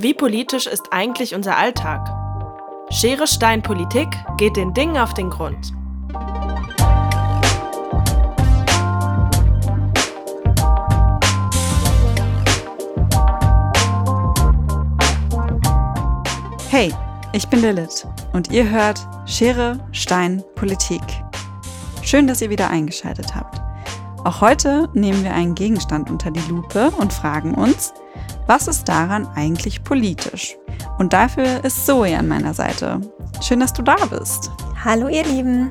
Wie politisch ist eigentlich unser Alltag? Schere Stein Politik geht den Dingen auf den Grund. Hey, ich bin Lilith und ihr hört Schere Stein Politik. Schön, dass ihr wieder eingeschaltet habt. Auch heute nehmen wir einen Gegenstand unter die Lupe und fragen uns, was ist daran eigentlich politisch? Und dafür ist Zoe an meiner Seite. Schön, dass du da bist. Hallo ihr Lieben.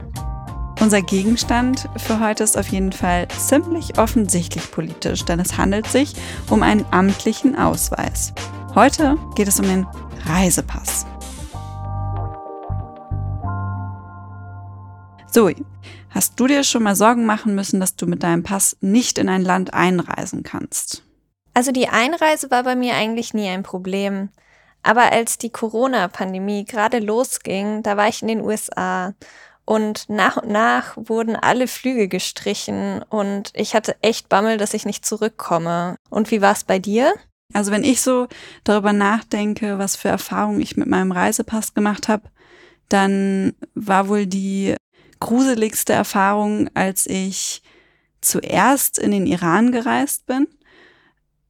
Unser Gegenstand für heute ist auf jeden Fall ziemlich offensichtlich politisch, denn es handelt sich um einen amtlichen Ausweis. Heute geht es um den Reisepass. Zoe, hast du dir schon mal Sorgen machen müssen, dass du mit deinem Pass nicht in ein Land einreisen kannst? Also die Einreise war bei mir eigentlich nie ein Problem. Aber als die Corona-Pandemie gerade losging, da war ich in den USA und nach und nach wurden alle Flüge gestrichen und ich hatte echt Bammel, dass ich nicht zurückkomme. Und wie war es bei dir? Also wenn ich so darüber nachdenke, was für Erfahrungen ich mit meinem Reisepass gemacht habe, dann war wohl die gruseligste Erfahrung, als ich zuerst in den Iran gereist bin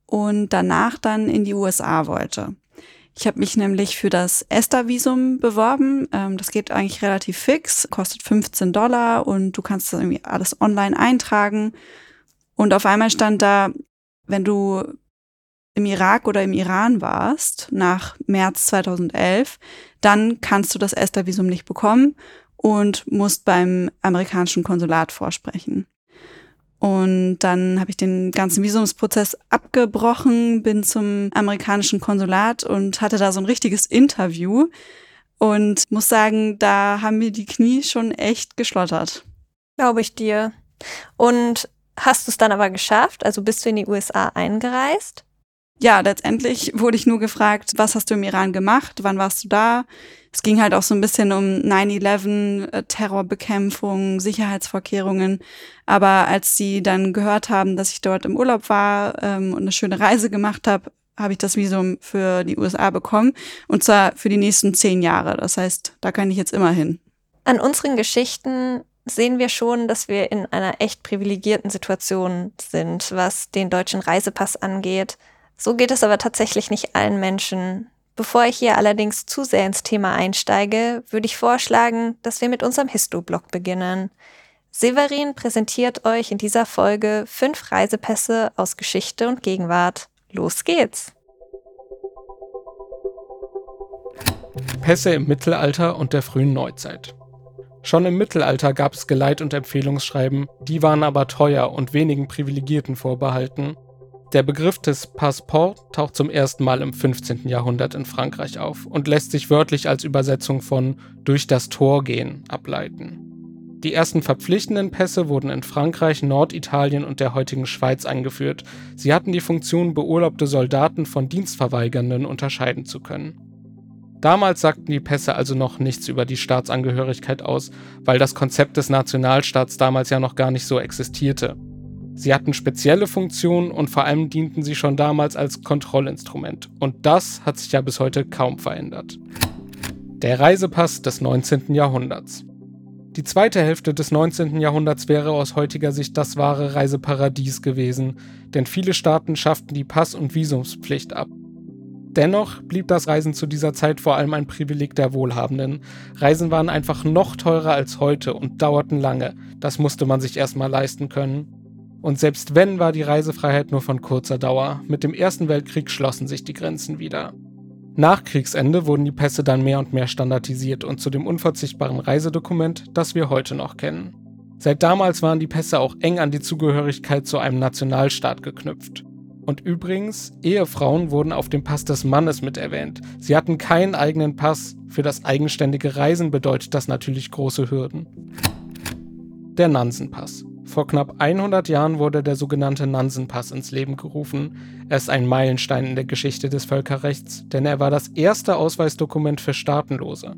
und danach dann in die USA wollte. Ich habe mich nämlich für das ESTA-Visum beworben. Ähm, das geht eigentlich relativ fix, kostet 15 Dollar und du kannst das irgendwie alles online eintragen. Und auf einmal stand da, wenn du im Irak oder im Iran warst, nach März 2011, dann kannst du das ESTA-Visum nicht bekommen und musst beim amerikanischen Konsulat vorsprechen. Und dann habe ich den ganzen Visumsprozess abgebrochen, bin zum amerikanischen Konsulat und hatte da so ein richtiges Interview. Und muss sagen, da haben mir die Knie schon echt geschlottert. Glaube ich dir. Und hast du es dann aber geschafft? Also bist du in die USA eingereist? Ja, letztendlich wurde ich nur gefragt, was hast du im Iran gemacht? Wann warst du da? Es ging halt auch so ein bisschen um 9-11, äh, Terrorbekämpfung, Sicherheitsvorkehrungen. Aber als sie dann gehört haben, dass ich dort im Urlaub war ähm, und eine schöne Reise gemacht habe, habe ich das Visum für die USA bekommen. Und zwar für die nächsten zehn Jahre. Das heißt, da kann ich jetzt immer hin. An unseren Geschichten sehen wir schon, dass wir in einer echt privilegierten Situation sind, was den deutschen Reisepass angeht. So geht es aber tatsächlich nicht allen Menschen. Bevor ich hier allerdings zu sehr ins Thema einsteige, würde ich vorschlagen, dass wir mit unserem Histo-Blog beginnen. Severin präsentiert euch in dieser Folge fünf Reisepässe aus Geschichte und Gegenwart. Los geht's! Pässe im Mittelalter und der frühen Neuzeit. Schon im Mittelalter gab es Geleit- und Empfehlungsschreiben, die waren aber teuer und wenigen Privilegierten vorbehalten der Begriff des Passeport taucht zum ersten Mal im 15. Jahrhundert in Frankreich auf und lässt sich wörtlich als Übersetzung von durch das Tor gehen ableiten. Die ersten verpflichtenden Pässe wurden in Frankreich, Norditalien und der heutigen Schweiz eingeführt. Sie hatten die Funktion, beurlaubte Soldaten von Dienstverweigernden unterscheiden zu können. Damals sagten die Pässe also noch nichts über die Staatsangehörigkeit aus, weil das Konzept des Nationalstaats damals ja noch gar nicht so existierte. Sie hatten spezielle Funktionen und vor allem dienten sie schon damals als Kontrollinstrument. Und das hat sich ja bis heute kaum verändert. Der Reisepass des 19. Jahrhunderts. Die zweite Hälfte des 19. Jahrhunderts wäre aus heutiger Sicht das wahre Reiseparadies gewesen, denn viele Staaten schafften die Pass- und Visumspflicht ab. Dennoch blieb das Reisen zu dieser Zeit vor allem ein Privileg der Wohlhabenden. Reisen waren einfach noch teurer als heute und dauerten lange. Das musste man sich erstmal leisten können. Und selbst wenn, war die Reisefreiheit nur von kurzer Dauer. Mit dem Ersten Weltkrieg schlossen sich die Grenzen wieder. Nach Kriegsende wurden die Pässe dann mehr und mehr standardisiert und zu dem unverzichtbaren Reisedokument, das wir heute noch kennen. Seit damals waren die Pässe auch eng an die Zugehörigkeit zu einem Nationalstaat geknüpft. Und übrigens, Ehefrauen wurden auf dem Pass des Mannes mit erwähnt. Sie hatten keinen eigenen Pass. Für das eigenständige Reisen bedeutet das natürlich große Hürden. Der Nansenpass. Vor knapp 100 Jahren wurde der sogenannte Nansenpass ins Leben gerufen. Er ist ein Meilenstein in der Geschichte des Völkerrechts, denn er war das erste Ausweisdokument für Staatenlose.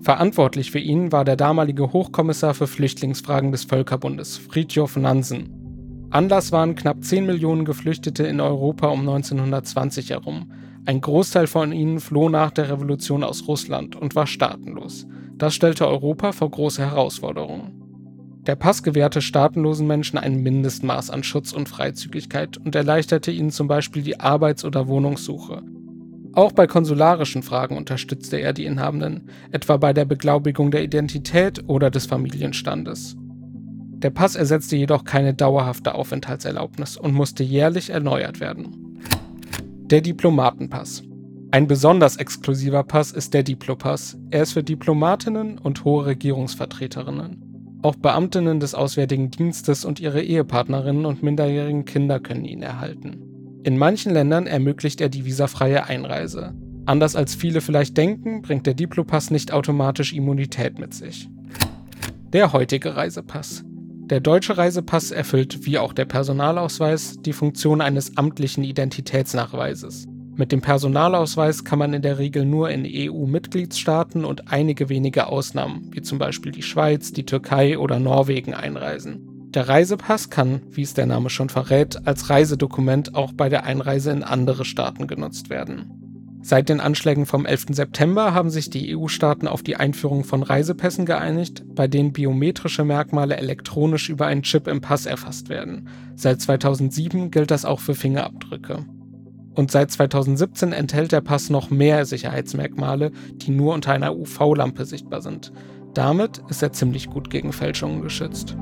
Verantwortlich für ihn war der damalige Hochkommissar für Flüchtlingsfragen des Völkerbundes, Fridtjof Nansen. Anlass waren knapp 10 Millionen Geflüchtete in Europa um 1920 herum. Ein Großteil von ihnen floh nach der Revolution aus Russland und war staatenlos. Das stellte Europa vor große Herausforderungen. Der Pass gewährte staatenlosen Menschen ein Mindestmaß an Schutz und Freizügigkeit und erleichterte ihnen zum Beispiel die Arbeits- oder Wohnungssuche. Auch bei konsularischen Fragen unterstützte er die Inhabenden, etwa bei der Beglaubigung der Identität oder des Familienstandes. Der Pass ersetzte jedoch keine dauerhafte Aufenthaltserlaubnis und musste jährlich erneuert werden. Der Diplomatenpass. Ein besonders exklusiver Pass ist der Diplopass. Er ist für Diplomatinnen und hohe Regierungsvertreterinnen. Auch Beamtinnen des Auswärtigen Dienstes und ihre Ehepartnerinnen und minderjährigen Kinder können ihn erhalten. In manchen Ländern ermöglicht er die visafreie Einreise. Anders als viele vielleicht denken, bringt der Diplopass nicht automatisch Immunität mit sich. Der heutige Reisepass. Der deutsche Reisepass erfüllt, wie auch der Personalausweis, die Funktion eines amtlichen Identitätsnachweises. Mit dem Personalausweis kann man in der Regel nur in EU-Mitgliedstaaten und einige wenige Ausnahmen, wie zum Beispiel die Schweiz, die Türkei oder Norwegen, einreisen. Der Reisepass kann, wie es der Name schon verrät, als Reisedokument auch bei der Einreise in andere Staaten genutzt werden. Seit den Anschlägen vom 11. September haben sich die EU-Staaten auf die Einführung von Reisepässen geeinigt, bei denen biometrische Merkmale elektronisch über einen Chip im Pass erfasst werden. Seit 2007 gilt das auch für Fingerabdrücke. Und seit 2017 enthält der Pass noch mehr Sicherheitsmerkmale, die nur unter einer UV-Lampe sichtbar sind. Damit ist er ziemlich gut gegen Fälschungen geschützt.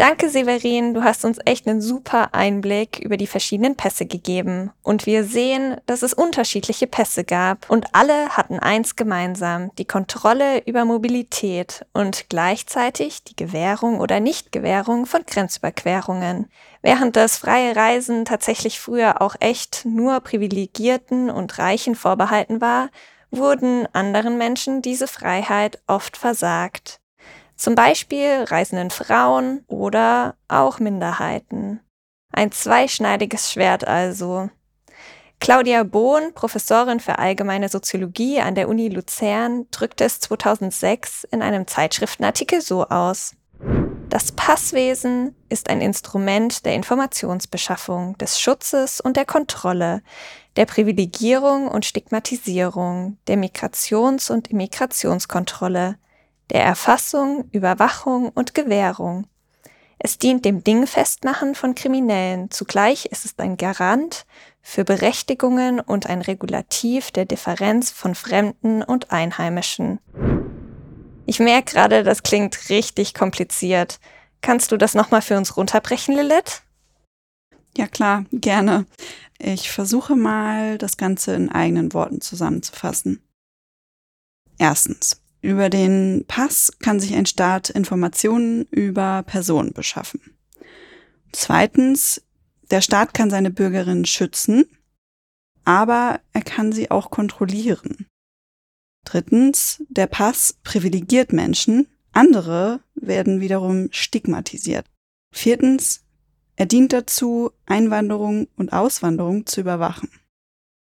Danke, Severin. Du hast uns echt einen super Einblick über die verschiedenen Pässe gegeben. Und wir sehen, dass es unterschiedliche Pässe gab. Und alle hatten eins gemeinsam, die Kontrolle über Mobilität und gleichzeitig die Gewährung oder Nichtgewährung von Grenzüberquerungen. Während das freie Reisen tatsächlich früher auch echt nur Privilegierten und Reichen vorbehalten war, wurden anderen Menschen diese Freiheit oft versagt. Zum Beispiel reisenden Frauen oder auch Minderheiten. Ein zweischneidiges Schwert also. Claudia Bohn, Professorin für allgemeine Soziologie an der Uni Luzern, drückte es 2006 in einem Zeitschriftenartikel so aus. Das Passwesen ist ein Instrument der Informationsbeschaffung, des Schutzes und der Kontrolle, der Privilegierung und Stigmatisierung, der Migrations- und Immigrationskontrolle, der Erfassung, Überwachung und Gewährung. Es dient dem Dingfestmachen von Kriminellen. Zugleich ist es ein Garant für Berechtigungen und ein Regulativ der Differenz von Fremden und Einheimischen. Ich merke gerade, das klingt richtig kompliziert. Kannst du das nochmal für uns runterbrechen, Lilith? Ja klar, gerne. Ich versuche mal, das Ganze in eigenen Worten zusammenzufassen. Erstens. Über den Pass kann sich ein Staat Informationen über Personen beschaffen. Zweitens, der Staat kann seine Bürgerinnen schützen, aber er kann sie auch kontrollieren. Drittens, der Pass privilegiert Menschen, andere werden wiederum stigmatisiert. Viertens, er dient dazu, Einwanderung und Auswanderung zu überwachen.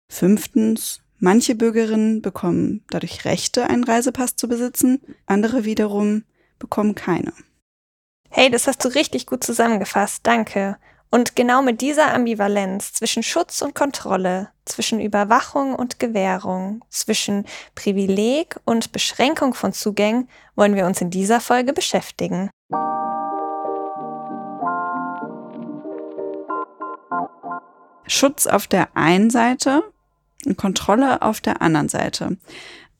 Fünftens, Manche Bürgerinnen bekommen dadurch Rechte, einen Reisepass zu besitzen, andere wiederum bekommen keine. Hey, das hast du richtig gut zusammengefasst, danke. Und genau mit dieser Ambivalenz zwischen Schutz und Kontrolle, zwischen Überwachung und Gewährung, zwischen Privileg und Beschränkung von Zugängen wollen wir uns in dieser Folge beschäftigen. Schutz auf der einen Seite Kontrolle auf der anderen Seite.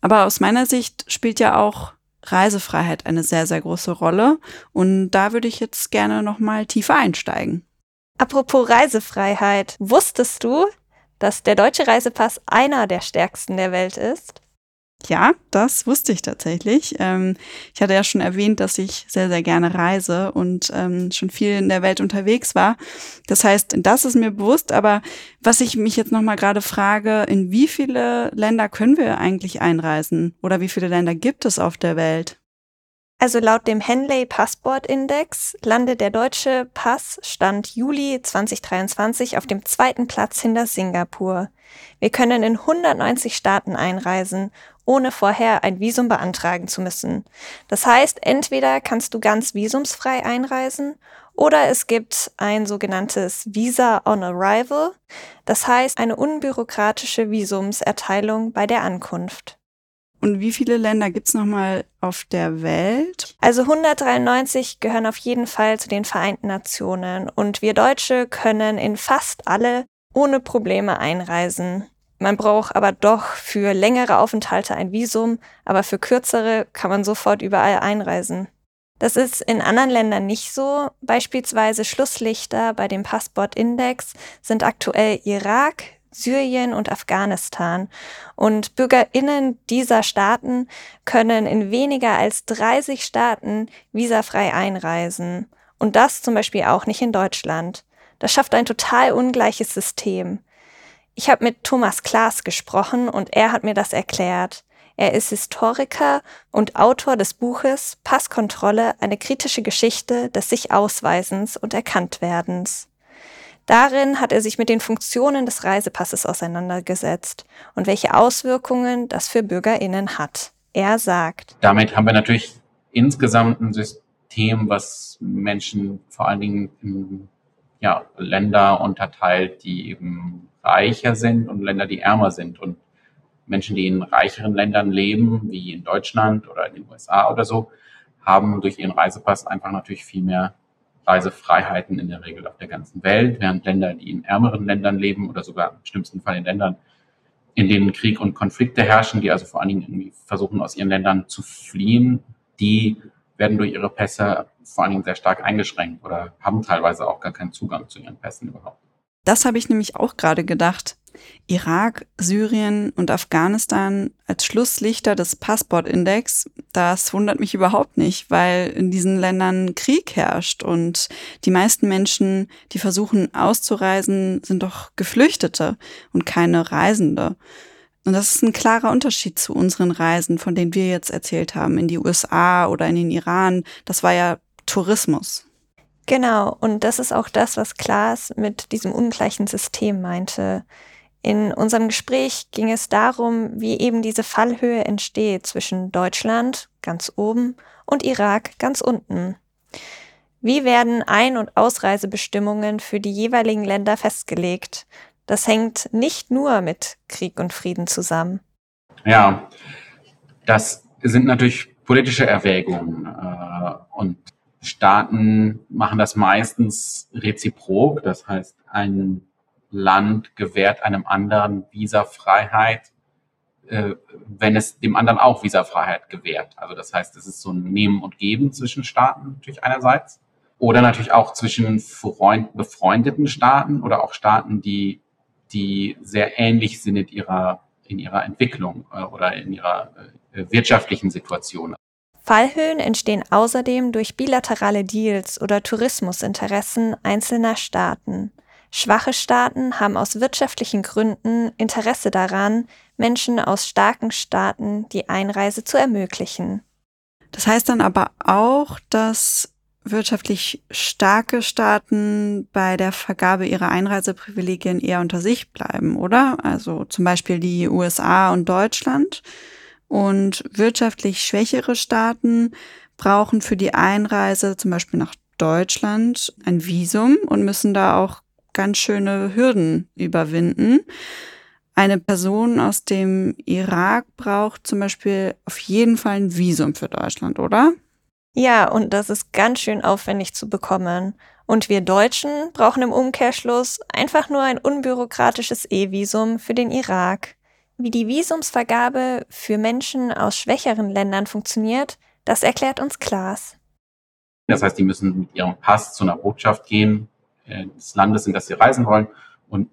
Aber aus meiner Sicht spielt ja auch Reisefreiheit eine sehr, sehr große Rolle. Und da würde ich jetzt gerne nochmal tiefer einsteigen. Apropos Reisefreiheit, wusstest du, dass der deutsche Reisepass einer der stärksten der Welt ist? Ja, das wusste ich tatsächlich. Ähm, ich hatte ja schon erwähnt, dass ich sehr, sehr gerne reise und ähm, schon viel in der Welt unterwegs war. Das heißt, das ist mir bewusst. Aber was ich mich jetzt nochmal gerade frage, in wie viele Länder können wir eigentlich einreisen? Oder wie viele Länder gibt es auf der Welt? Also laut dem Henley Passport Index landet der deutsche Pass Stand Juli 2023 auf dem zweiten Platz hinter Singapur. Wir können in 190 Staaten einreisen ohne vorher ein Visum beantragen zu müssen. Das heißt, entweder kannst du ganz visumsfrei einreisen Oder es gibt ein sogenanntes Visa on Arrival, das heißt eine unbürokratische Visumserteilung bei der Ankunft. Und wie viele Länder gibt's nochmal auf der Welt? Also 193 gehören auf jeden Fall zu den Vereinten Nationen und wir Deutsche können in fast alle ohne Probleme einreisen. Man braucht aber doch für längere Aufenthalte ein Visum, aber für kürzere kann man sofort überall einreisen. Das ist in anderen Ländern nicht so. Beispielsweise Schlusslichter bei dem Passportindex sind aktuell Irak, Syrien und Afghanistan. Und Bürgerinnen dieser Staaten können in weniger als 30 Staaten visafrei einreisen. Und das zum Beispiel auch nicht in Deutschland. Das schafft ein total ungleiches System. Ich habe mit Thomas Klaas gesprochen und er hat mir das erklärt. Er ist Historiker und Autor des Buches Passkontrolle, eine kritische Geschichte des sich Ausweisens und Erkanntwerdens. Darin hat er sich mit den Funktionen des Reisepasses auseinandergesetzt und welche Auswirkungen das für Bürgerinnen hat. Er sagt, damit haben wir natürlich insgesamt ein System, was Menschen vor allen Dingen in ja, Länder unterteilt, die eben reicher sind und Länder, die ärmer sind. Und Menschen, die in reicheren Ländern leben, wie in Deutschland oder in den USA oder so, haben durch ihren Reisepass einfach natürlich viel mehr Reisefreiheiten in der Regel auf der ganzen Welt, während Länder, die in ärmeren Ländern leben oder sogar im schlimmsten Fall in Ländern, in denen Krieg und Konflikte herrschen, die also vor allen Dingen irgendwie versuchen, aus ihren Ländern zu fliehen, die werden durch ihre Pässe vor allen Dingen sehr stark eingeschränkt oder haben teilweise auch gar keinen Zugang zu ihren Pässen überhaupt. Das habe ich nämlich auch gerade gedacht. Irak, Syrien und Afghanistan als Schlusslichter des Passportindex, das wundert mich überhaupt nicht, weil in diesen Ländern Krieg herrscht und die meisten Menschen, die versuchen auszureisen, sind doch Geflüchtete und keine Reisende. Und das ist ein klarer Unterschied zu unseren Reisen, von denen wir jetzt erzählt haben, in die USA oder in den Iran. Das war ja Tourismus. Genau, und das ist auch das, was Klaas mit diesem ungleichen System meinte. In unserem Gespräch ging es darum, wie eben diese Fallhöhe entsteht zwischen Deutschland ganz oben und Irak ganz unten. Wie werden Ein- und Ausreisebestimmungen für die jeweiligen Länder festgelegt? Das hängt nicht nur mit Krieg und Frieden zusammen. Ja, das sind natürlich politische Erwägungen äh, und Staaten machen das meistens reziprok. Das heißt, ein Land gewährt einem anderen Visafreiheit, äh, wenn es dem anderen auch Visafreiheit gewährt. Also das heißt, es ist so ein Nehmen und Geben zwischen Staaten natürlich einerseits oder natürlich auch zwischen Freund, befreundeten Staaten oder auch Staaten, die, die sehr ähnlich sind in ihrer, in ihrer Entwicklung äh, oder in ihrer äh, wirtschaftlichen Situation. Fallhöhen entstehen außerdem durch bilaterale Deals oder Tourismusinteressen einzelner Staaten. Schwache Staaten haben aus wirtschaftlichen Gründen Interesse daran, Menschen aus starken Staaten die Einreise zu ermöglichen. Das heißt dann aber auch, dass wirtschaftlich starke Staaten bei der Vergabe ihrer Einreiseprivilegien eher unter sich bleiben, oder? Also zum Beispiel die USA und Deutschland. Und wirtschaftlich schwächere Staaten brauchen für die Einreise zum Beispiel nach Deutschland ein Visum und müssen da auch ganz schöne Hürden überwinden. Eine Person aus dem Irak braucht zum Beispiel auf jeden Fall ein Visum für Deutschland, oder? Ja, und das ist ganz schön aufwendig zu bekommen. Und wir Deutschen brauchen im Umkehrschluss einfach nur ein unbürokratisches E-Visum für den Irak. Wie die Visumsvergabe für Menschen aus schwächeren Ländern funktioniert, das erklärt uns Klaas. Das heißt, die müssen mit ihrem Pass zu einer Botschaft gehen äh, des Landes, in das sie reisen wollen und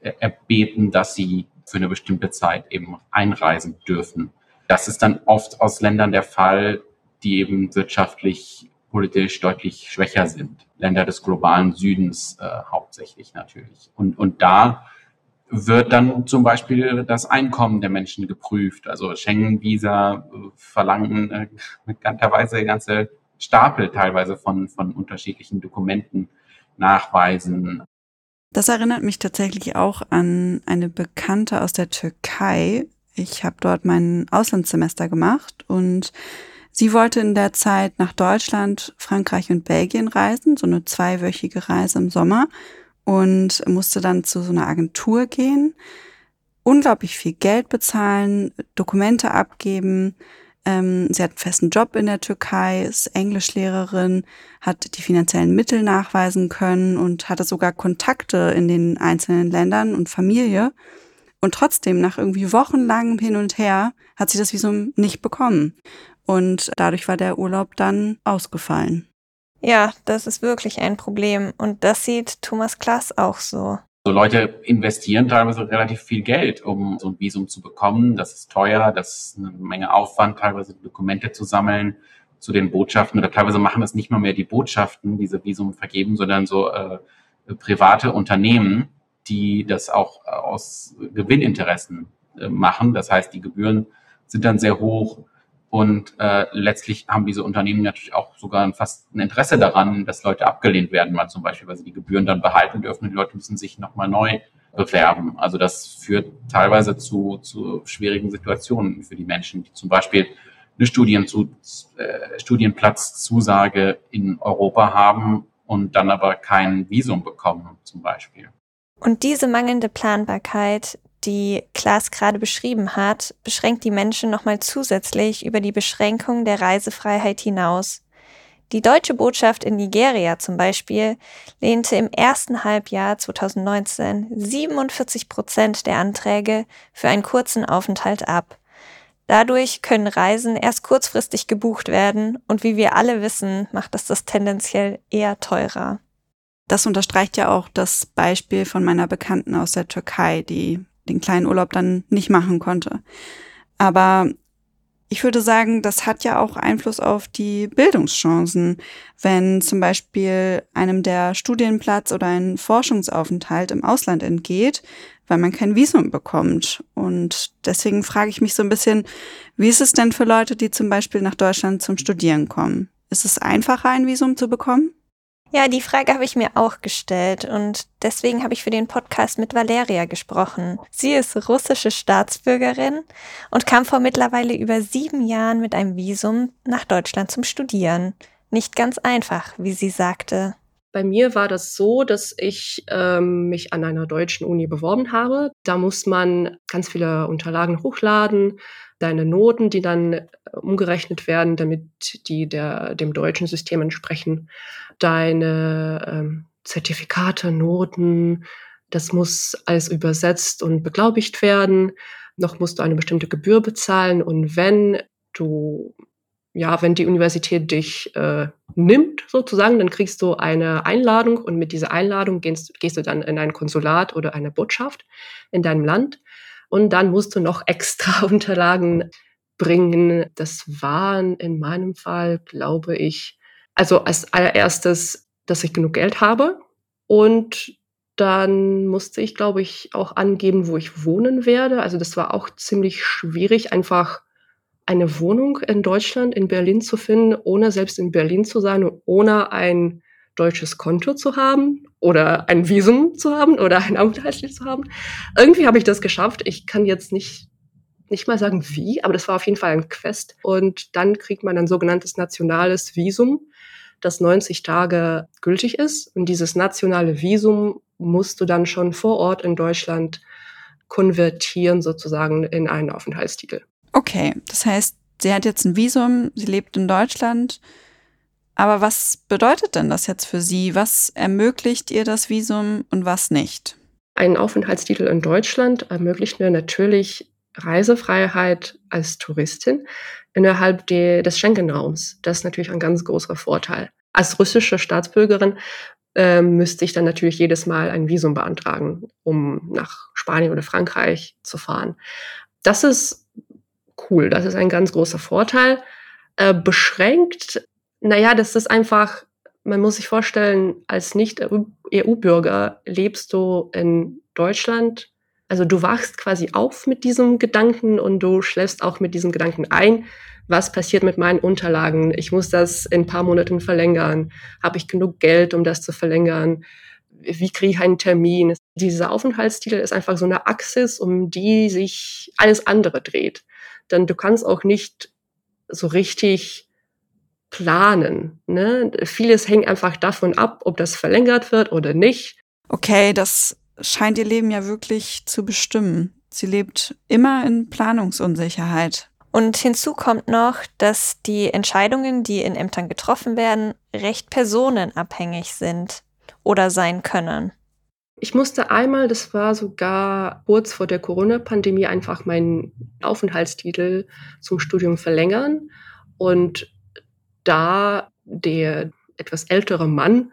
erbeten, dass sie für eine bestimmte Zeit eben einreisen dürfen. Das ist dann oft aus Ländern der Fall, die eben wirtschaftlich, politisch deutlich schwächer sind. Länder des globalen Südens äh, hauptsächlich natürlich. Und, und da wird dann zum Beispiel das Einkommen der Menschen geprüft. Also Schengen-Visa äh, verlangen äh, bekannterweise ganze Stapel teilweise von, von unterschiedlichen Dokumenten, Nachweisen. Das erinnert mich tatsächlich auch an eine Bekannte aus der Türkei. Ich habe dort mein Auslandssemester gemacht und Sie wollte in der Zeit nach Deutschland, Frankreich und Belgien reisen, so eine zweiwöchige Reise im Sommer und musste dann zu so einer Agentur gehen, unglaublich viel Geld bezahlen, Dokumente abgeben. Ähm, sie hat einen festen Job in der Türkei, ist Englischlehrerin, hat die finanziellen Mittel nachweisen können und hatte sogar Kontakte in den einzelnen Ländern und Familie. Und trotzdem, nach irgendwie wochenlangem Hin und Her, hat sie das Visum nicht bekommen. Und dadurch war der Urlaub dann ausgefallen. Ja, das ist wirklich ein Problem. Und das sieht Thomas Klaas auch so. So Leute investieren teilweise relativ viel Geld, um so ein Visum zu bekommen. Das ist teuer, das ist eine Menge Aufwand, teilweise Dokumente zu sammeln zu den Botschaften. Oder teilweise machen das nicht mal mehr die Botschaften, diese Visum vergeben, sondern so äh, private Unternehmen, die das auch aus Gewinninteressen äh, machen. Das heißt, die Gebühren sind dann sehr hoch und äh, letztlich haben diese Unternehmen natürlich auch sogar fast ein Interesse daran, dass Leute abgelehnt werden, mal zum Beispiel, weil sie die Gebühren dann behalten dürfen die Leute müssen sich nochmal neu bewerben. Also das führt teilweise zu, zu schwierigen Situationen für die Menschen, die zum Beispiel eine Studien zu, äh, Studienplatzzusage in Europa haben und dann aber kein Visum bekommen, zum Beispiel. Und diese mangelnde Planbarkeit, die Klaas gerade beschrieben hat, beschränkt die Menschen nochmal zusätzlich über die Beschränkung der Reisefreiheit hinaus. Die deutsche Botschaft in Nigeria zum Beispiel lehnte im ersten Halbjahr 2019 47 Prozent der Anträge für einen kurzen Aufenthalt ab. Dadurch können Reisen erst kurzfristig gebucht werden und wie wir alle wissen, macht das das tendenziell eher teurer. Das unterstreicht ja auch das Beispiel von meiner Bekannten aus der Türkei, die den kleinen Urlaub dann nicht machen konnte. Aber ich würde sagen, das hat ja auch Einfluss auf die Bildungschancen, wenn zum Beispiel einem der Studienplatz oder ein Forschungsaufenthalt im Ausland entgeht, weil man kein Visum bekommt. Und deswegen frage ich mich so ein bisschen, wie ist es denn für Leute, die zum Beispiel nach Deutschland zum Studieren kommen? Ist es einfacher, ein Visum zu bekommen? Ja, die Frage habe ich mir auch gestellt und deswegen habe ich für den Podcast mit Valeria gesprochen. Sie ist russische Staatsbürgerin und kam vor mittlerweile über sieben Jahren mit einem Visum nach Deutschland zum Studieren. Nicht ganz einfach, wie sie sagte. Bei mir war das so, dass ich ähm, mich an einer deutschen Uni beworben habe. Da muss man ganz viele Unterlagen hochladen, deine Noten, die dann äh, umgerechnet werden, damit die der, dem deutschen System entsprechen, deine ähm, Zertifikate, Noten, das muss alles übersetzt und beglaubigt werden. Noch musst du eine bestimmte Gebühr bezahlen und wenn du ja, wenn die Universität dich äh, nimmt, sozusagen, dann kriegst du eine Einladung und mit dieser Einladung gehst, gehst du dann in ein Konsulat oder eine Botschaft in deinem Land und dann musst du noch extra Unterlagen bringen. Das waren in meinem Fall, glaube ich, also als allererstes, dass ich genug Geld habe und dann musste ich, glaube ich, auch angeben, wo ich wohnen werde. Also das war auch ziemlich schwierig, einfach eine Wohnung in Deutschland, in Berlin zu finden, ohne selbst in Berlin zu sein und ohne ein deutsches Konto zu haben oder ein Visum zu haben oder ein Aufenthaltsrecht zu haben. Irgendwie habe ich das geschafft. Ich kann jetzt nicht nicht mal sagen wie, aber das war auf jeden Fall ein Quest. Und dann kriegt man ein sogenanntes nationales Visum, das 90 Tage gültig ist. Und dieses nationale Visum musst du dann schon vor Ort in Deutschland konvertieren, sozusagen in einen Aufenthaltstitel. Okay, das heißt, sie hat jetzt ein Visum, sie lebt in Deutschland aber was bedeutet denn das jetzt für Sie? Was ermöglicht ihr das Visum und was nicht? Ein Aufenthaltstitel in Deutschland ermöglicht mir natürlich Reisefreiheit als Touristin innerhalb de, des Schengen-Raums. Das ist natürlich ein ganz großer Vorteil. Als russische Staatsbürgerin äh, müsste ich dann natürlich jedes Mal ein Visum beantragen, um nach Spanien oder Frankreich zu fahren. Das ist cool, das ist ein ganz großer Vorteil. Äh, beschränkt naja, das ist einfach, man muss sich vorstellen, als Nicht-EU-Bürger lebst du in Deutschland. Also du wachst quasi auf mit diesem Gedanken und du schläfst auch mit diesem Gedanken ein. Was passiert mit meinen Unterlagen? Ich muss das in ein paar Monaten verlängern. Habe ich genug Geld, um das zu verlängern? Wie kriege ich einen Termin? Dieser Aufenthaltstitel ist einfach so eine Axis, um die sich alles andere dreht. Denn du kannst auch nicht so richtig planen. Ne? Vieles hängt einfach davon ab, ob das verlängert wird oder nicht. Okay, das scheint ihr Leben ja wirklich zu bestimmen. Sie lebt immer in Planungsunsicherheit. Und hinzu kommt noch, dass die Entscheidungen, die in Ämtern getroffen werden, recht personenabhängig sind oder sein können. Ich musste einmal, das war sogar kurz vor der Corona-Pandemie, einfach meinen Aufenthaltstitel zum Studium verlängern. Und da der etwas ältere Mann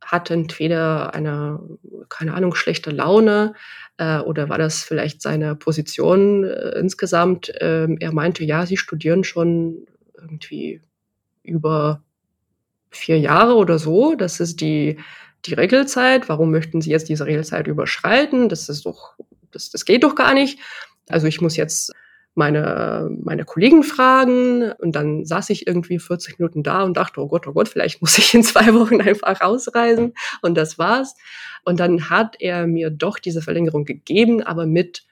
hatte entweder eine, keine Ahnung, schlechte Laune äh, oder war das vielleicht seine Position äh, insgesamt. Ähm, er meinte, ja, sie studieren schon irgendwie über vier Jahre oder so. Das ist die, die Regelzeit. Warum möchten Sie jetzt diese Regelzeit überschreiten? Das ist doch, das, das geht doch gar nicht. Also ich muss jetzt meine, meine Kollegen fragen und dann saß ich irgendwie 40 Minuten da und dachte, oh Gott, oh Gott, vielleicht muss ich in zwei Wochen einfach rausreisen und das war's. Und dann hat er mir doch diese Verlängerung gegeben, aber mit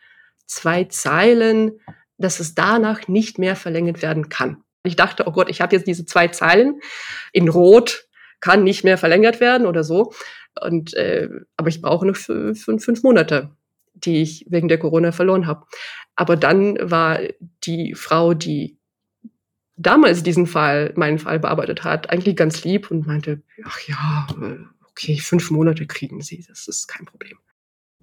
zwei Zeilen, dass es danach nicht mehr verlängert werden kann. Ich dachte, oh Gott, ich habe jetzt diese zwei Zeilen in Rot, kann nicht mehr verlängert werden oder so. Und äh, aber ich brauche noch fünf, fünf Monate, die ich wegen der Corona verloren habe. Aber dann war die Frau, die damals diesen Fall, meinen Fall bearbeitet hat, eigentlich ganz lieb und meinte, ach ja, äh, okay, fünf Monate kriegen Sie, das ist kein Problem.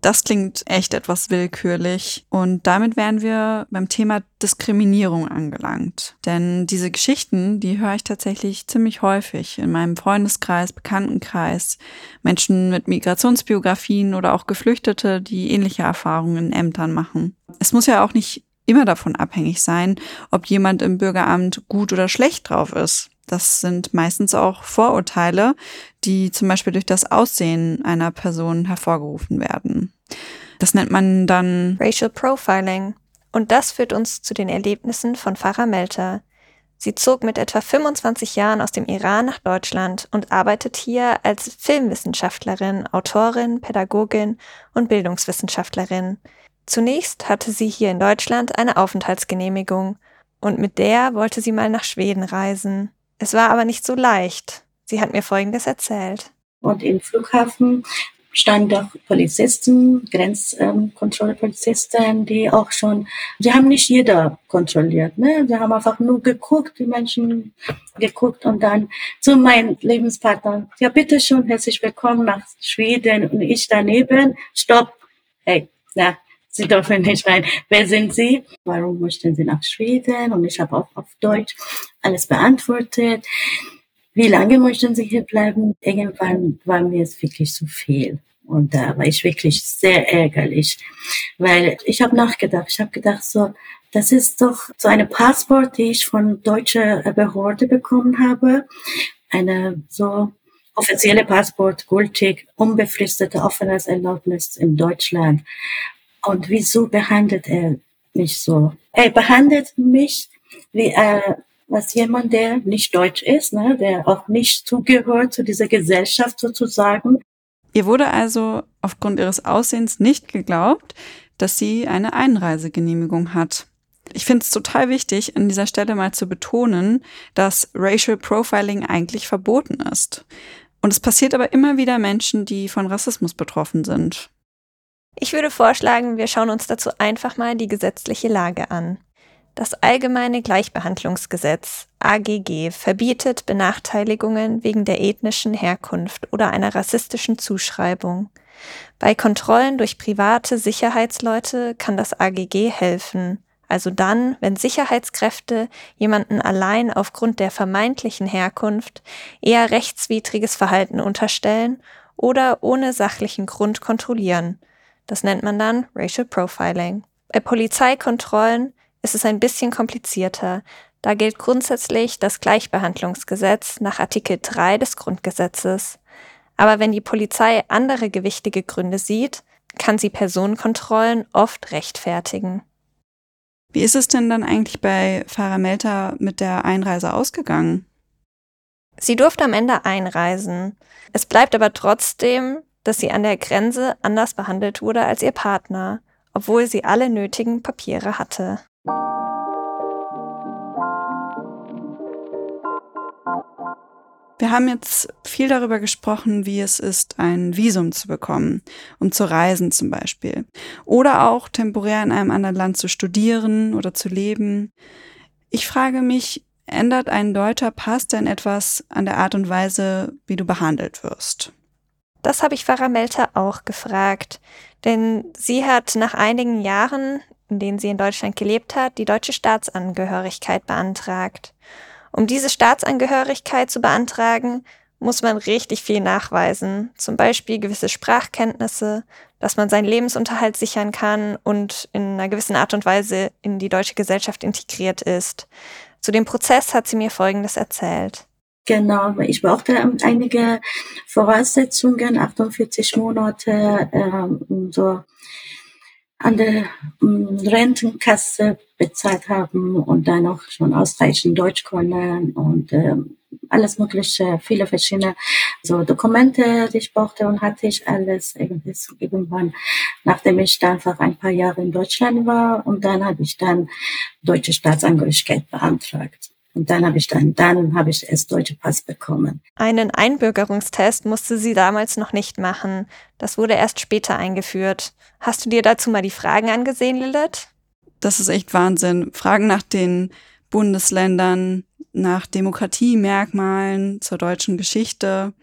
Das klingt echt etwas willkürlich. Und damit wären wir beim Thema Diskriminierung angelangt. Denn diese Geschichten, die höre ich tatsächlich ziemlich häufig in meinem Freundeskreis, Bekanntenkreis. Menschen mit Migrationsbiografien oder auch Geflüchtete, die ähnliche Erfahrungen in Ämtern machen. Es muss ja auch nicht immer davon abhängig sein, ob jemand im Bürgeramt gut oder schlecht drauf ist. Das sind meistens auch Vorurteile, die zum Beispiel durch das Aussehen einer Person hervorgerufen werden. Das nennt man dann Racial Profiling. Und das führt uns zu den Erlebnissen von Farah Melter. Sie zog mit etwa 25 Jahren aus dem Iran nach Deutschland und arbeitet hier als Filmwissenschaftlerin, Autorin, Pädagogin und Bildungswissenschaftlerin. Zunächst hatte sie hier in Deutschland eine Aufenthaltsgenehmigung und mit der wollte sie mal nach Schweden reisen. Es war aber nicht so leicht. Sie hat mir Folgendes erzählt. Und im Flughafen standen doch Polizisten, Grenzkontrollpolizisten, die auch schon, sie haben nicht jeder kontrolliert, ne? Sie haben einfach nur geguckt, die Menschen geguckt und dann zu meinem Lebenspartner, ja, bitte schon, herzlich willkommen nach Schweden und ich daneben, stopp, hey, na, Sie dürfen nicht rein. Wer sind Sie? Warum möchten Sie nach Schweden? Und ich habe auch auf Deutsch alles beantwortet. Wie lange möchten Sie hier bleiben? Irgendwann war mir es wirklich zu viel. Und da war ich wirklich sehr ärgerlich, weil ich habe nachgedacht. Ich habe gedacht, so, das ist doch so eine Passport, die ich von deutscher Behörde bekommen habe. Eine so offizielle Passport, gültig, unbefristete Aufenthaltserlaubnis in Deutschland. Und wieso behandelt er mich so? Er behandelt mich wie äh, was jemand, der nicht deutsch ist, ne, der auch nicht zugehört zu dieser Gesellschaft sozusagen. Ihr wurde also aufgrund ihres Aussehens nicht geglaubt, dass sie eine Einreisegenehmigung hat. Ich finde es total wichtig, an dieser Stelle mal zu betonen, dass Racial Profiling eigentlich verboten ist. Und es passiert aber immer wieder Menschen, die von Rassismus betroffen sind. Ich würde vorschlagen, wir schauen uns dazu einfach mal die gesetzliche Lage an. Das Allgemeine Gleichbehandlungsgesetz AGG verbietet Benachteiligungen wegen der ethnischen Herkunft oder einer rassistischen Zuschreibung. Bei Kontrollen durch private Sicherheitsleute kann das AGG helfen, also dann, wenn Sicherheitskräfte jemanden allein aufgrund der vermeintlichen Herkunft eher rechtswidriges Verhalten unterstellen oder ohne sachlichen Grund kontrollieren – das nennt man dann Racial Profiling. Bei Polizeikontrollen ist es ein bisschen komplizierter. Da gilt grundsätzlich das Gleichbehandlungsgesetz nach Artikel 3 des Grundgesetzes. Aber wenn die Polizei andere gewichtige Gründe sieht, kann sie Personenkontrollen oft rechtfertigen. Wie ist es denn dann eigentlich bei Farah Melter mit der Einreise ausgegangen? Sie durfte am Ende einreisen. Es bleibt aber trotzdem dass sie an der Grenze anders behandelt wurde als ihr Partner, obwohl sie alle nötigen Papiere hatte. Wir haben jetzt viel darüber gesprochen, wie es ist, ein Visum zu bekommen, um zu reisen zum Beispiel. Oder auch temporär in einem anderen Land zu studieren oder zu leben. Ich frage mich, ändert ein deutscher Pass denn etwas an der Art und Weise, wie du behandelt wirst? Das habe ich Farah Melter auch gefragt, denn sie hat nach einigen Jahren, in denen sie in Deutschland gelebt hat, die deutsche Staatsangehörigkeit beantragt. Um diese Staatsangehörigkeit zu beantragen, muss man richtig viel nachweisen, zum Beispiel gewisse Sprachkenntnisse, dass man seinen Lebensunterhalt sichern kann und in einer gewissen Art und Weise in die deutsche Gesellschaft integriert ist. Zu dem Prozess hat sie mir Folgendes erzählt. Genau, ich brauchte einige Voraussetzungen, 48 Monate, ähm, so an der ähm, Rentenkasse bezahlt haben und dann auch schon ausreichend Deutsch können und ähm, alles mögliche, viele verschiedene so Dokumente, die ich brauchte und hatte ich alles irgendwann, nachdem ich dann einfach ein paar Jahre in Deutschland war und dann habe ich dann deutsche Staatsangehörigkeit beantragt. Und dann habe ich dann, dann habe ich erst deutsche Pass bekommen. Einen Einbürgerungstest musste sie damals noch nicht machen. Das wurde erst später eingeführt. Hast du dir dazu mal die Fragen angesehen, Lilith? Das ist echt Wahnsinn. Fragen nach den Bundesländern, nach Demokratiemerkmalen, zur deutschen Geschichte.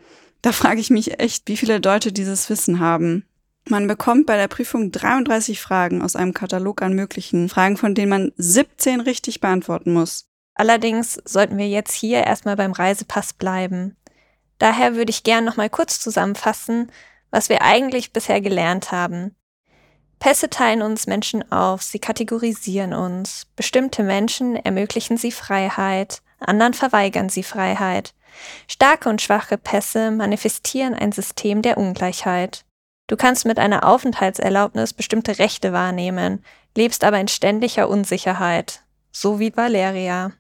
Da frage ich mich echt, wie viele Deutsche dieses Wissen haben. Man bekommt bei der Prüfung 33 Fragen aus einem Katalog an möglichen Fragen, von denen man 17 richtig beantworten muss. Allerdings sollten wir jetzt hier erstmal beim Reisepass bleiben. Daher würde ich gern nochmal kurz zusammenfassen, was wir eigentlich bisher gelernt haben. Pässe teilen uns Menschen auf, sie kategorisieren uns. Bestimmte Menschen ermöglichen sie Freiheit, anderen verweigern sie Freiheit. Starke und schwache Pässe manifestieren ein System der Ungleichheit. Du kannst mit einer Aufenthaltserlaubnis bestimmte Rechte wahrnehmen, lebst aber in ständiger Unsicherheit, so wie Valeria.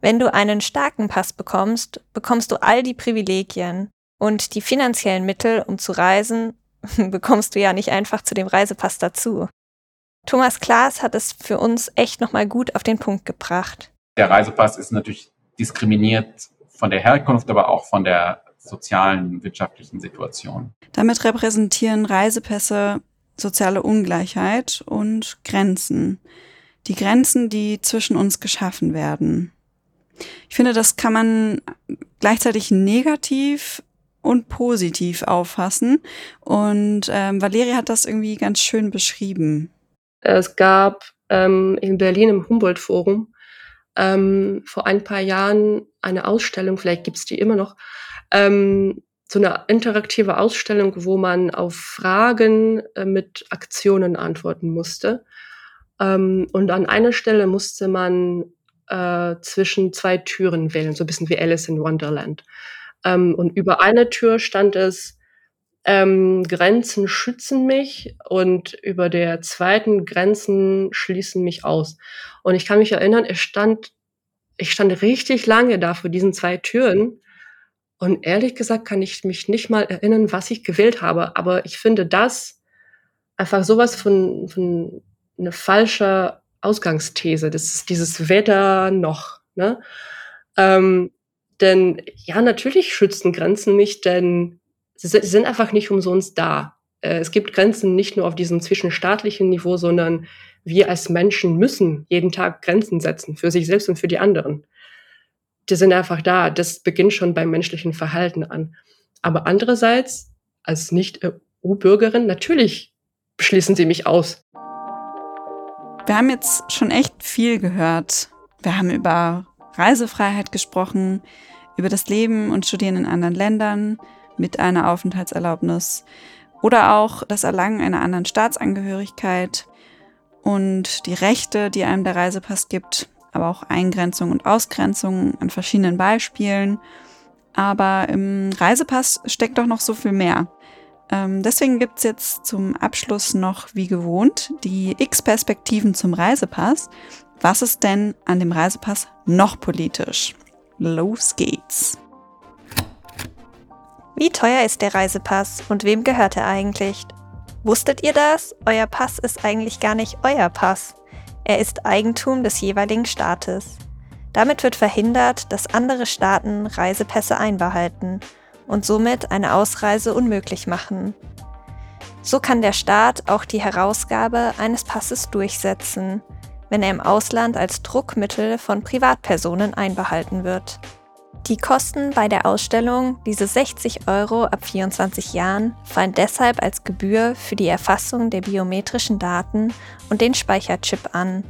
Wenn du einen starken Pass bekommst, bekommst du all die Privilegien und die finanziellen Mittel, um zu reisen, bekommst du ja nicht einfach zu dem Reisepass dazu. Thomas Klaas hat es für uns echt nochmal gut auf den Punkt gebracht. Der Reisepass ist natürlich diskriminiert von der Herkunft, aber auch von der sozialen, wirtschaftlichen Situation. Damit repräsentieren Reisepässe soziale Ungleichheit und Grenzen. Die Grenzen, die zwischen uns geschaffen werden. Ich finde, das kann man gleichzeitig negativ und positiv auffassen. Und ähm, Valeria hat das irgendwie ganz schön beschrieben. Es gab ähm, in Berlin im Humboldt-Forum ähm, vor ein paar Jahren eine Ausstellung, vielleicht gibt's die immer noch, ähm, so eine interaktive Ausstellung, wo man auf Fragen äh, mit Aktionen antworten musste. Ähm, und an einer Stelle musste man äh, zwischen zwei Türen wählen, so ein bisschen wie Alice in Wonderland. Ähm, und über eine Tür stand es, ähm, Grenzen schützen mich und über der zweiten Grenzen schließen mich aus. Und ich kann mich erinnern, es stand, ich stand richtig lange da vor diesen zwei Türen. Und ehrlich gesagt kann ich mich nicht mal erinnern, was ich gewählt habe. Aber ich finde das einfach sowas von, von eine falsche Ausgangsthese. Das ist dieses Wetter noch. Ne? Ähm, denn ja, natürlich schützen Grenzen mich, denn sie sind einfach nicht umsonst da. Äh, es gibt Grenzen nicht nur auf diesem zwischenstaatlichen Niveau, sondern wir als Menschen müssen jeden Tag Grenzen setzen für sich selbst und für die anderen. Die sind einfach da. Das beginnt schon beim menschlichen Verhalten an. Aber andererseits, als Nicht-EU-Bürgerin, natürlich schließen sie mich aus. Wir haben jetzt schon echt viel gehört. Wir haben über Reisefreiheit gesprochen, über das Leben und Studieren in anderen Ländern mit einer Aufenthaltserlaubnis oder auch das Erlangen einer anderen Staatsangehörigkeit und die Rechte, die einem der Reisepass gibt, aber auch Eingrenzung und Ausgrenzung an verschiedenen Beispielen. Aber im Reisepass steckt doch noch so viel mehr. Ähm, deswegen gibt's jetzt zum Abschluss noch, wie gewohnt, die X-Perspektiven zum Reisepass. Was ist denn an dem Reisepass noch politisch? Los geht's. Wie teuer ist der Reisepass und wem gehört er eigentlich? Wusstet ihr das? Euer Pass ist eigentlich gar nicht euer Pass. Er ist Eigentum des jeweiligen Staates. Damit wird verhindert, dass andere Staaten Reisepässe einbehalten und somit eine Ausreise unmöglich machen. So kann der Staat auch die Herausgabe eines Passes durchsetzen, wenn er im Ausland als Druckmittel von Privatpersonen einbehalten wird. Die Kosten bei der Ausstellung, diese 60 Euro ab 24 Jahren, fallen deshalb als Gebühr für die Erfassung der biometrischen Daten und den Speicherchip an.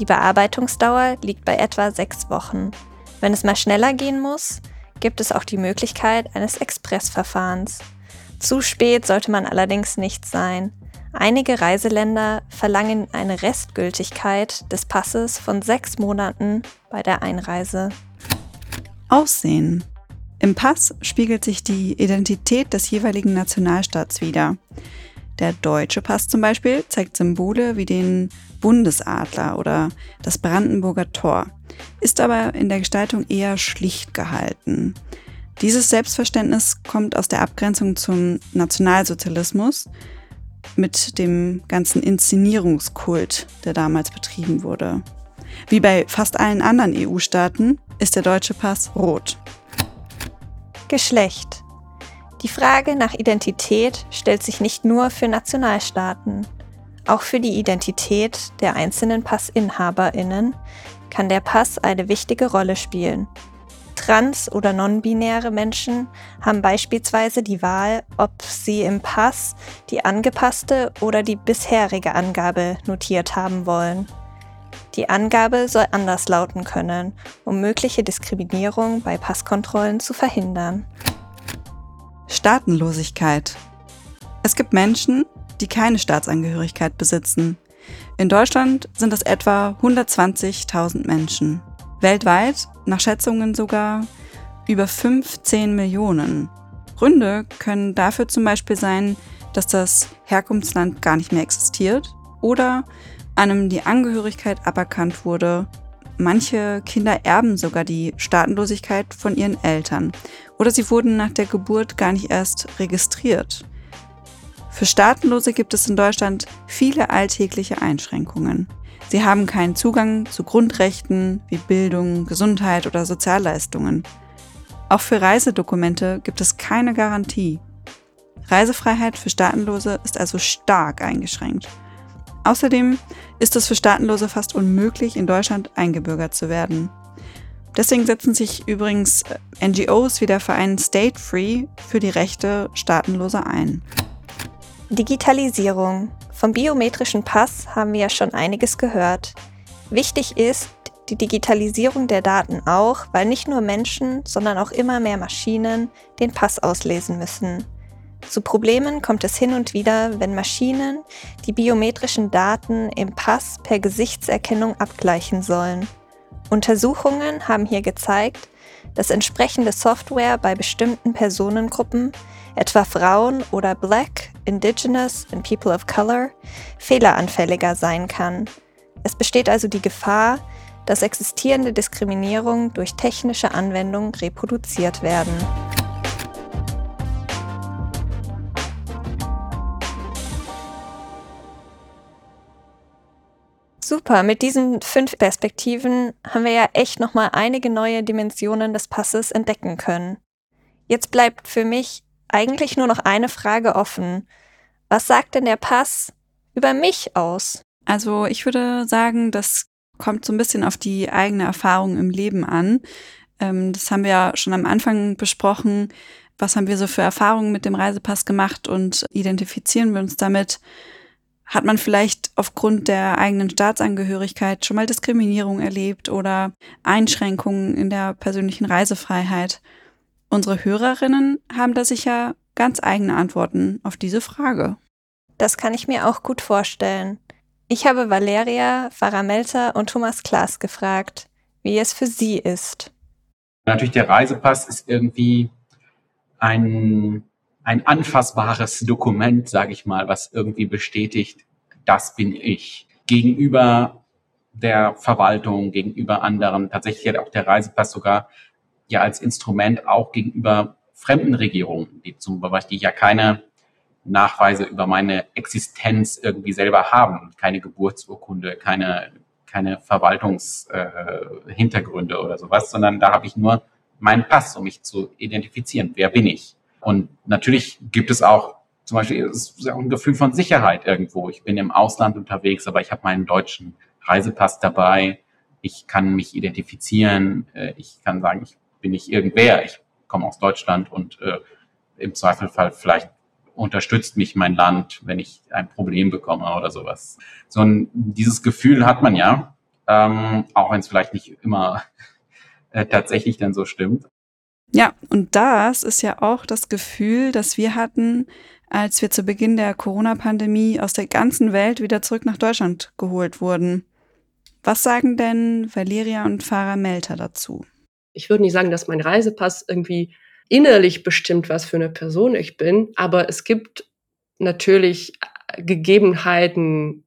Die Bearbeitungsdauer liegt bei etwa sechs Wochen. Wenn es mal schneller gehen muss, gibt es auch die Möglichkeit eines Expressverfahrens. Zu spät sollte man allerdings nicht sein. Einige Reiseländer verlangen eine Restgültigkeit des Passes von sechs Monaten bei der Einreise. Aussehen. Im Pass spiegelt sich die Identität des jeweiligen Nationalstaats wider. Der deutsche Pass zum Beispiel zeigt Symbole wie den Bundesadler oder das Brandenburger Tor, ist aber in der Gestaltung eher schlicht gehalten. Dieses Selbstverständnis kommt aus der Abgrenzung zum Nationalsozialismus mit dem ganzen Inszenierungskult, der damals betrieben wurde. Wie bei fast allen anderen EU-Staaten ist der deutsche Pass rot. Geschlecht. Die Frage nach Identität stellt sich nicht nur für Nationalstaaten. Auch für die Identität der einzelnen Passinhaberinnen kann der Pass eine wichtige Rolle spielen. Trans- oder non-binäre Menschen haben beispielsweise die Wahl, ob sie im Pass die angepasste oder die bisherige Angabe notiert haben wollen. Die Angabe soll anders lauten können, um mögliche Diskriminierung bei Passkontrollen zu verhindern. Staatenlosigkeit. Es gibt Menschen, die keine Staatsangehörigkeit besitzen. In Deutschland sind es etwa 120.000 Menschen. Weltweit, nach Schätzungen sogar, über 15 Millionen. Gründe können dafür zum Beispiel sein, dass das Herkunftsland gar nicht mehr existiert oder einem die Angehörigkeit aberkannt wurde. Manche Kinder erben sogar die Staatenlosigkeit von ihren Eltern oder sie wurden nach der Geburt gar nicht erst registriert. Für Staatenlose gibt es in Deutschland viele alltägliche Einschränkungen. Sie haben keinen Zugang zu Grundrechten wie Bildung, Gesundheit oder Sozialleistungen. Auch für Reisedokumente gibt es keine Garantie. Reisefreiheit für Staatenlose ist also stark eingeschränkt. Außerdem ist es für Staatenlose fast unmöglich, in Deutschland eingebürgert zu werden. Deswegen setzen sich übrigens äh, NGOs wie der Verein State Free für die Rechte Staatenloser ein. Digitalisierung. Vom biometrischen Pass haben wir ja schon einiges gehört. Wichtig ist die Digitalisierung der Daten auch, weil nicht nur Menschen, sondern auch immer mehr Maschinen den Pass auslesen müssen. Zu Problemen kommt es hin und wieder, wenn Maschinen die biometrischen Daten im Pass per Gesichtserkennung abgleichen sollen. Untersuchungen haben hier gezeigt, dass entsprechende Software bei bestimmten Personengruppen, etwa Frauen oder Black, Indigenous und People of Color, fehleranfälliger sein kann. Es besteht also die Gefahr, dass existierende Diskriminierung durch technische Anwendungen reproduziert werden. Super, mit diesen fünf Perspektiven haben wir ja echt nochmal einige neue Dimensionen des Passes entdecken können. Jetzt bleibt für mich eigentlich nur noch eine Frage offen. Was sagt denn der Pass über mich aus? Also ich würde sagen, das kommt so ein bisschen auf die eigene Erfahrung im Leben an. Ähm, das haben wir ja schon am Anfang besprochen. Was haben wir so für Erfahrungen mit dem Reisepass gemacht und identifizieren wir uns damit? Hat man vielleicht aufgrund der eigenen Staatsangehörigkeit schon mal Diskriminierung erlebt oder Einschränkungen in der persönlichen Reisefreiheit? Unsere Hörerinnen haben da sicher ganz eigene Antworten auf diese Frage. Das kann ich mir auch gut vorstellen. Ich habe Valeria, Farah Melzer und Thomas Klaas gefragt, wie es für sie ist. Natürlich, der Reisepass ist irgendwie ein ein anfassbares Dokument, sage ich mal, was irgendwie bestätigt, das bin ich. Gegenüber der Verwaltung, gegenüber anderen, tatsächlich hat auch der Reisepass sogar ja als Instrument auch gegenüber fremden Regierungen, die zum Beispiel ja keine Nachweise über meine Existenz irgendwie selber haben, keine Geburtsurkunde, keine keine Verwaltungshintergründe äh, oder sowas, sondern da habe ich nur meinen Pass, um mich zu identifizieren. Wer bin ich? Und natürlich gibt es auch zum Beispiel ist auch ein Gefühl von Sicherheit irgendwo. Ich bin im Ausland unterwegs, aber ich habe meinen deutschen Reisepass dabei. Ich kann mich identifizieren. Äh, ich kann sagen, ich bin nicht irgendwer. Ich komme aus Deutschland und äh, im Zweifelfall vielleicht unterstützt mich mein Land, wenn ich ein Problem bekomme oder sowas. So ein, dieses Gefühl hat man ja, ähm, auch wenn es vielleicht nicht immer äh, tatsächlich dann so stimmt. Ja, und das ist ja auch das Gefühl, das wir hatten, als wir zu Beginn der Corona-Pandemie aus der ganzen Welt wieder zurück nach Deutschland geholt wurden. Was sagen denn Valeria und Farah Melter dazu? Ich würde nicht sagen, dass mein Reisepass irgendwie innerlich bestimmt, was für eine Person ich bin, aber es gibt natürlich Gegebenheiten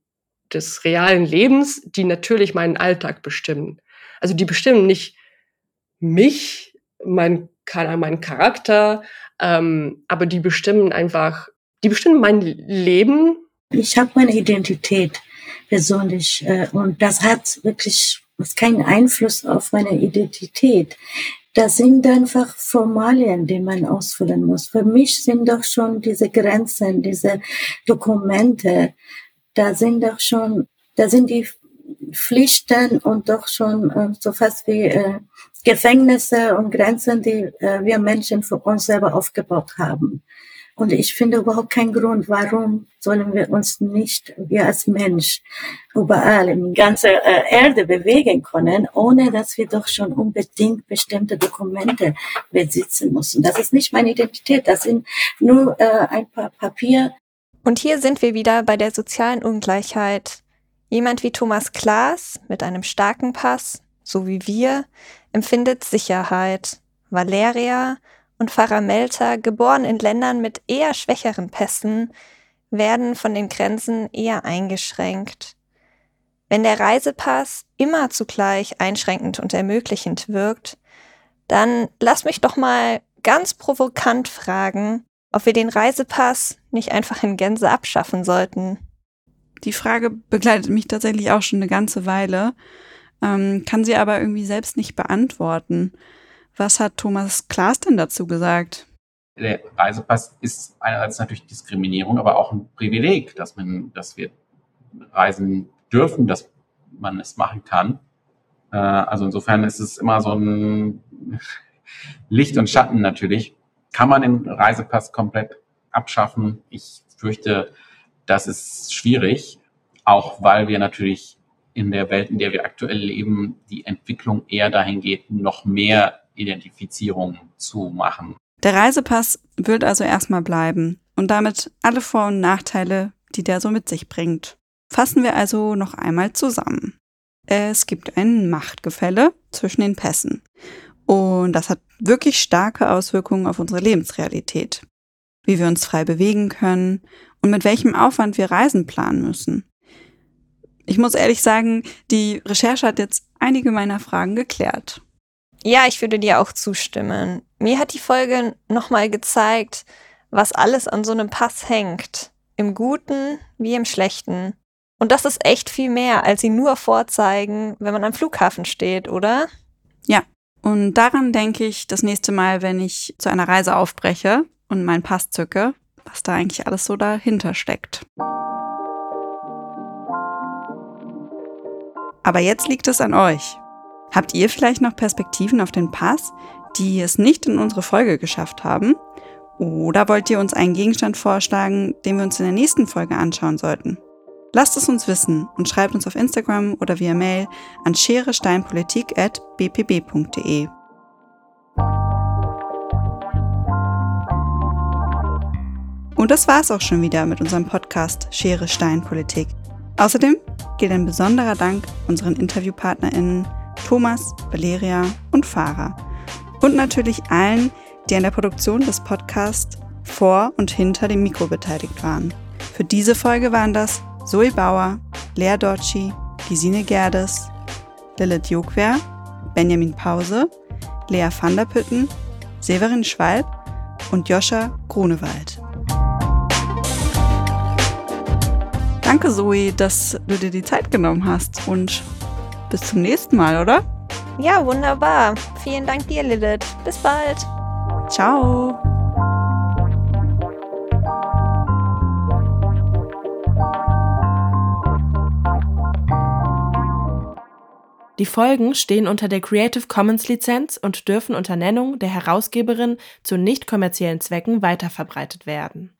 des realen Lebens, die natürlich meinen Alltag bestimmen. Also die bestimmen nicht mich, mein, meinen Charakter, ähm, aber die bestimmen einfach, die bestimmen mein Leben. Ich habe meine Identität persönlich äh, und das hat wirklich keinen Einfluss auf meine Identität. Das sind einfach Formalien, die man ausfüllen muss. Für mich sind doch schon diese Grenzen, diese Dokumente, da sind doch schon, da sind die Pflichten und doch schon äh, so fast wie äh, Gefängnisse und Grenzen, die äh, wir Menschen für uns selber aufgebaut haben. Und ich finde überhaupt keinen Grund, warum sollen wir uns nicht, wir als Mensch, überall in ganzer äh, Erde bewegen können, ohne dass wir doch schon unbedingt bestimmte Dokumente besitzen müssen. Das ist nicht meine Identität, das sind nur äh, ein paar Papier. Und hier sind wir wieder bei der sozialen Ungleichheit. Jemand wie Thomas Klaas mit einem starken Pass, so wie wir, empfindet Sicherheit. Valeria und Pfarrer Melter, geboren in Ländern mit eher schwächeren Pässen, werden von den Grenzen eher eingeschränkt. Wenn der Reisepass immer zugleich einschränkend und ermöglichend wirkt, dann lass mich doch mal ganz provokant fragen, ob wir den Reisepass nicht einfach in Gänze abschaffen sollten. Die Frage begleitet mich tatsächlich auch schon eine ganze Weile, ähm, kann sie aber irgendwie selbst nicht beantworten. Was hat Thomas Klaas denn dazu gesagt? Der Reisepass ist einerseits natürlich Diskriminierung, aber auch ein Privileg, dass man, dass wir reisen dürfen, dass man es machen kann. Äh, also insofern ist es immer so ein Licht und Schatten natürlich. Kann man den Reisepass komplett abschaffen? Ich fürchte, das ist schwierig, auch weil wir natürlich in der Welt, in der wir aktuell leben, die Entwicklung eher dahin geht, noch mehr Identifizierung zu machen. Der Reisepass wird also erstmal bleiben und damit alle Vor- und Nachteile, die der so mit sich bringt. Fassen wir also noch einmal zusammen. Es gibt ein Machtgefälle zwischen den Pässen. Und das hat wirklich starke Auswirkungen auf unsere Lebensrealität. Wie wir uns frei bewegen können und mit welchem Aufwand wir Reisen planen müssen. Ich muss ehrlich sagen, die Recherche hat jetzt einige meiner Fragen geklärt. Ja, ich würde dir auch zustimmen. Mir hat die Folge nochmal gezeigt, was alles an so einem Pass hängt. Im Guten wie im Schlechten. Und das ist echt viel mehr, als sie nur vorzeigen, wenn man am Flughafen steht, oder? Ja. Und daran denke ich das nächste Mal, wenn ich zu einer Reise aufbreche und meinen Pass zücke, was da eigentlich alles so dahinter steckt. Aber jetzt liegt es an euch. Habt ihr vielleicht noch Perspektiven auf den Pass, die es nicht in unsere Folge geschafft haben? Oder wollt ihr uns einen Gegenstand vorschlagen, den wir uns in der nächsten Folge anschauen sollten? Lasst es uns wissen und schreibt uns auf Instagram oder via Mail an scheresteinpolitik.bpb.de. Und das war's auch schon wieder mit unserem Podcast Schere Stein Politik. Außerdem gilt ein besonderer Dank unseren InterviewpartnerInnen Thomas, Valeria und Farah. Und natürlich allen, die an der Produktion des Podcasts vor und hinter dem Mikro beteiligt waren. Für diese Folge waren das Zoe Bauer, Lea Docci, Gesine Gerdes, Lilith Jokwer, Benjamin Pause, Lea van der Pütten, Severin Schwalb und Joscha Grunewald. Danke Zoe, dass du dir die Zeit genommen hast und bis zum nächsten Mal, oder? Ja, wunderbar. Vielen Dank dir, Lilith. Bis bald. Ciao. Die Folgen stehen unter der Creative Commons Lizenz und dürfen unter Nennung der Herausgeberin zu nicht kommerziellen Zwecken weiterverbreitet werden